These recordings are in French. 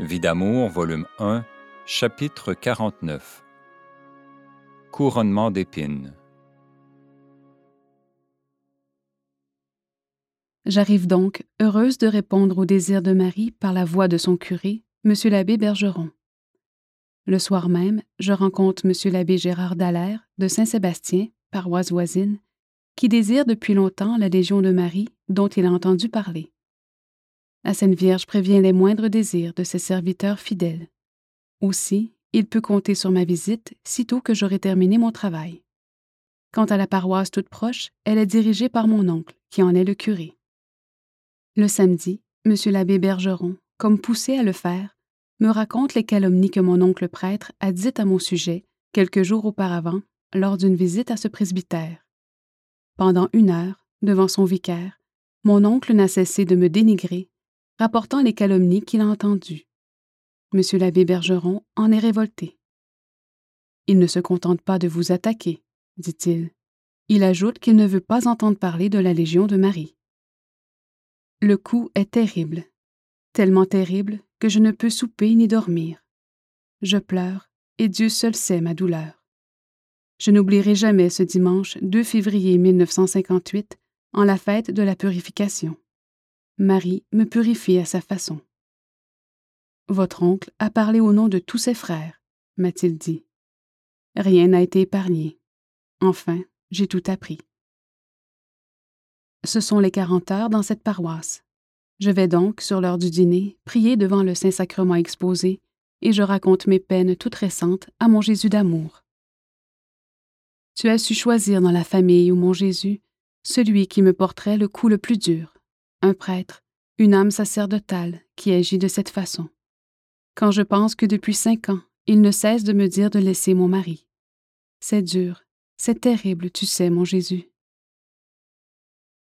Vie d'amour, volume 1, chapitre 49. Couronnement d'épines. J'arrive donc, heureuse de répondre au désir de Marie par la voix de son curé, M. l'abbé Bergeron. Le soir même, je rencontre M. l'abbé Gérard Dallaire de Saint-Sébastien, paroisse voisine, qui désire depuis longtemps la Légion de Marie dont il a entendu parler. La Sainte Vierge prévient les moindres désirs de ses serviteurs fidèles. Aussi, il peut compter sur ma visite sitôt que j'aurai terminé mon travail. Quant à la paroisse toute proche, elle est dirigée par mon oncle, qui en est le curé. Le samedi, M. l'abbé Bergeron, comme poussé à le faire, me raconte les calomnies que mon oncle prêtre a dites à mon sujet quelques jours auparavant lors d'une visite à ce presbytère. Pendant une heure, devant son vicaire, mon oncle n'a cessé de me dénigrer rapportant les calomnies qu'il a entendues. M. l'abbé Bergeron en est révolté. Il ne se contente pas de vous attaquer, dit-il. Il ajoute qu'il ne veut pas entendre parler de la Légion de Marie. Le coup est terrible, tellement terrible que je ne peux souper ni dormir. Je pleure, et Dieu seul sait ma douleur. Je n'oublierai jamais ce dimanche 2 février 1958, en la fête de la purification. Marie me purifie à sa façon. Votre oncle a parlé au nom de tous ses frères, m'a-t-il dit. Rien n'a été épargné. Enfin, j'ai tout appris. Ce sont les quarante heures dans cette paroisse. Je vais donc, sur l'heure du dîner, prier devant le Saint-Sacrement exposé, et je raconte mes peines toutes récentes à mon Jésus d'amour. Tu as su choisir dans la famille ou mon Jésus celui qui me porterait le coup le plus dur, un prêtre, une âme sacerdotale qui agit de cette façon. Quand je pense que depuis cinq ans, il ne cesse de me dire de laisser mon mari. C'est dur, c'est terrible, tu sais, mon Jésus.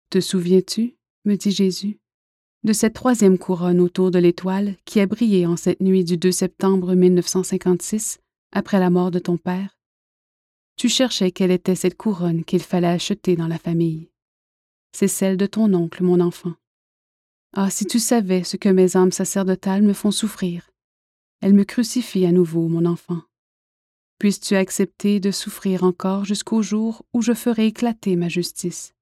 Te souviens-tu, me dit Jésus, de cette troisième couronne autour de l'étoile qui a brillé en cette nuit du 2 septembre 1956, après la mort de ton père? Tu cherchais quelle était cette couronne qu'il fallait acheter dans la famille c'est celle de ton oncle, mon enfant. Ah, si tu savais ce que mes âmes sacerdotales me font souffrir. Elles me crucifient à nouveau, mon enfant. Puisses-tu accepter de souffrir encore jusqu'au jour où je ferai éclater ma justice.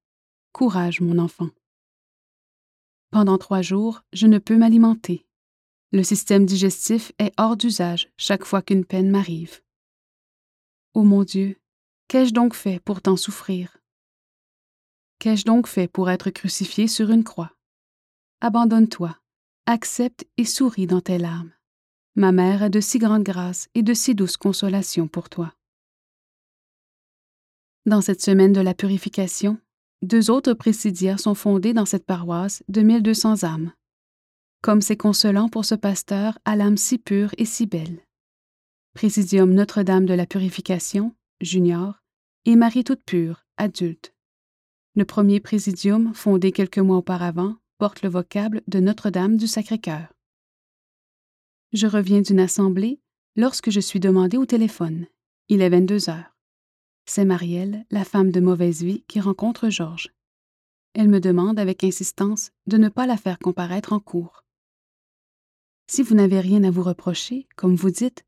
Courage, mon enfant. Pendant trois jours, je ne peux m'alimenter. Le système digestif est hors d'usage chaque fois qu'une peine m'arrive. Ô mon Dieu, qu'ai-je donc fait pour t'en souffrir? Qu'ai-je donc fait pour être crucifié sur une croix? Abandonne-toi, accepte et souris dans tes larmes. Ma mère a de si grandes grâces et de si douces consolations pour toi. Dans cette semaine de la purification, deux autres présidia sont fondés dans cette paroisse de 1200 âmes. Comme c'est consolant pour ce pasteur à l'âme si pure et si belle. Présidium Notre-Dame de la Purification, junior, et Marie toute pure, adulte. Le premier présidium, fondé quelques mois auparavant, porte le vocable de Notre-Dame du Sacré-Cœur. Je reviens d'une assemblée lorsque je suis demandé au téléphone. Il est 22 heures. C'est Marielle, la femme de mauvaise vie, qui rencontre Georges. Elle me demande avec insistance de ne pas la faire comparaître en cours. Si vous n'avez rien à vous reprocher, comme vous dites,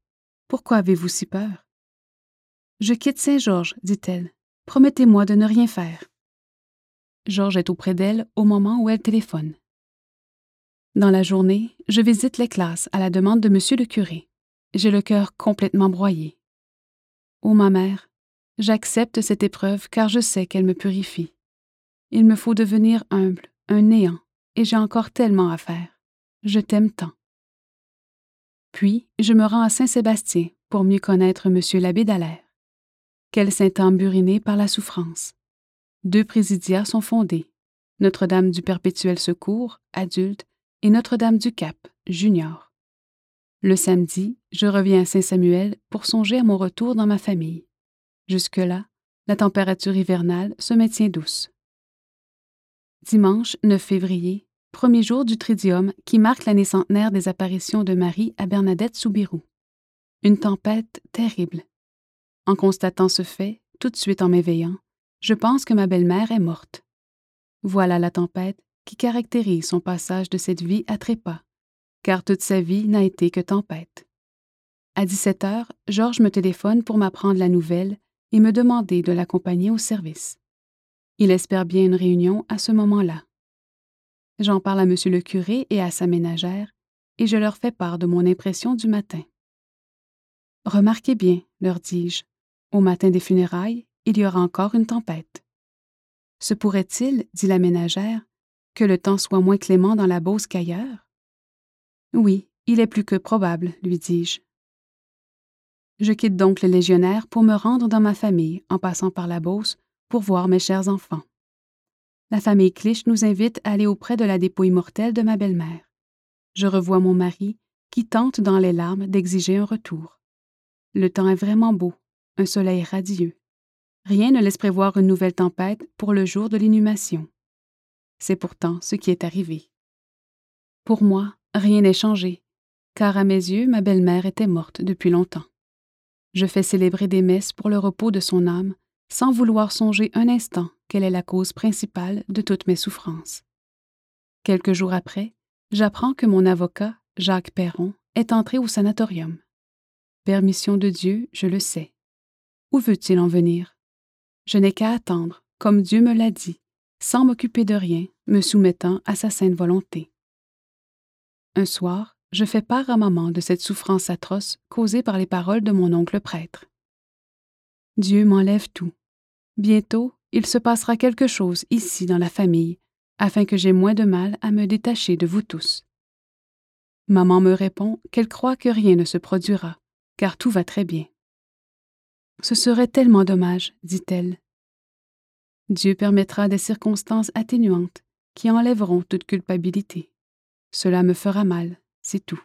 pourquoi avez-vous si peur? Je quitte Saint-Georges, dit-elle. Promettez-moi de ne rien faire. Georges est auprès d'elle au moment où elle téléphone. Dans la journée, je visite les classes à la demande de Monsieur le curé. J'ai le cœur complètement broyé. Ô ma mère, j'accepte cette épreuve car je sais qu'elle me purifie. Il me faut devenir humble, un néant, et j'ai encore tellement à faire. Je t'aime tant. Puis, je me rends à Saint-Sébastien pour mieux connaître Monsieur l'abbé Dallaire. Quel saint âme burinée par la souffrance deux présidiats sont fondés Notre-Dame du Perpétuel Secours, adulte, et Notre-Dame du Cap, junior. Le samedi, je reviens à Saint-Samuel pour songer à mon retour dans ma famille. Jusque-là, la température hivernale se maintient douce. Dimanche 9 février, premier jour du Tridium qui marque l'année centenaire des apparitions de Marie à Bernadette Soubirou. Une tempête terrible. En constatant ce fait, tout de suite en m'éveillant, je pense que ma belle-mère est morte. Voilà la tempête qui caractérise son passage de cette vie à trépas, car toute sa vie n'a été que tempête. À 17 heures, Georges me téléphone pour m'apprendre la nouvelle et me demander de l'accompagner au service. Il espère bien une réunion à ce moment-là. J'en parle à monsieur le curé et à sa ménagère, et je leur fais part de mon impression du matin. Remarquez bien, leur dis-je, au matin des funérailles, il y aura encore une tempête. Se pourrait-il, dit la ménagère, que le temps soit moins clément dans la Beauce qu'ailleurs? Oui, il est plus que probable, lui dis-je. Je quitte donc le légionnaire pour me rendre dans ma famille en passant par la Beauce pour voir mes chers enfants. La famille Clich nous invite à aller auprès de la dépouille mortelle de ma belle-mère. Je revois mon mari qui tente dans les larmes d'exiger un retour. Le temps est vraiment beau, un soleil radieux. Rien ne laisse prévoir une nouvelle tempête pour le jour de l'inhumation. C'est pourtant ce qui est arrivé. Pour moi, rien n'est changé, car à mes yeux, ma belle-mère était morte depuis longtemps. Je fais célébrer des messes pour le repos de son âme, sans vouloir songer un instant qu'elle est la cause principale de toutes mes souffrances. Quelques jours après, j'apprends que mon avocat, Jacques Perron, est entré au sanatorium. Permission de Dieu, je le sais. Où veut-il en venir? Je n'ai qu'à attendre, comme Dieu me l'a dit, sans m'occuper de rien, me soumettant à sa sainte volonté. Un soir, je fais part à maman de cette souffrance atroce causée par les paroles de mon oncle prêtre. Dieu m'enlève tout. Bientôt, il se passera quelque chose ici dans la famille, afin que j'aie moins de mal à me détacher de vous tous. Maman me répond qu'elle croit que rien ne se produira, car tout va très bien. Ce serait tellement dommage, dit-elle. Dieu permettra des circonstances atténuantes qui enlèveront toute culpabilité. Cela me fera mal, c'est tout.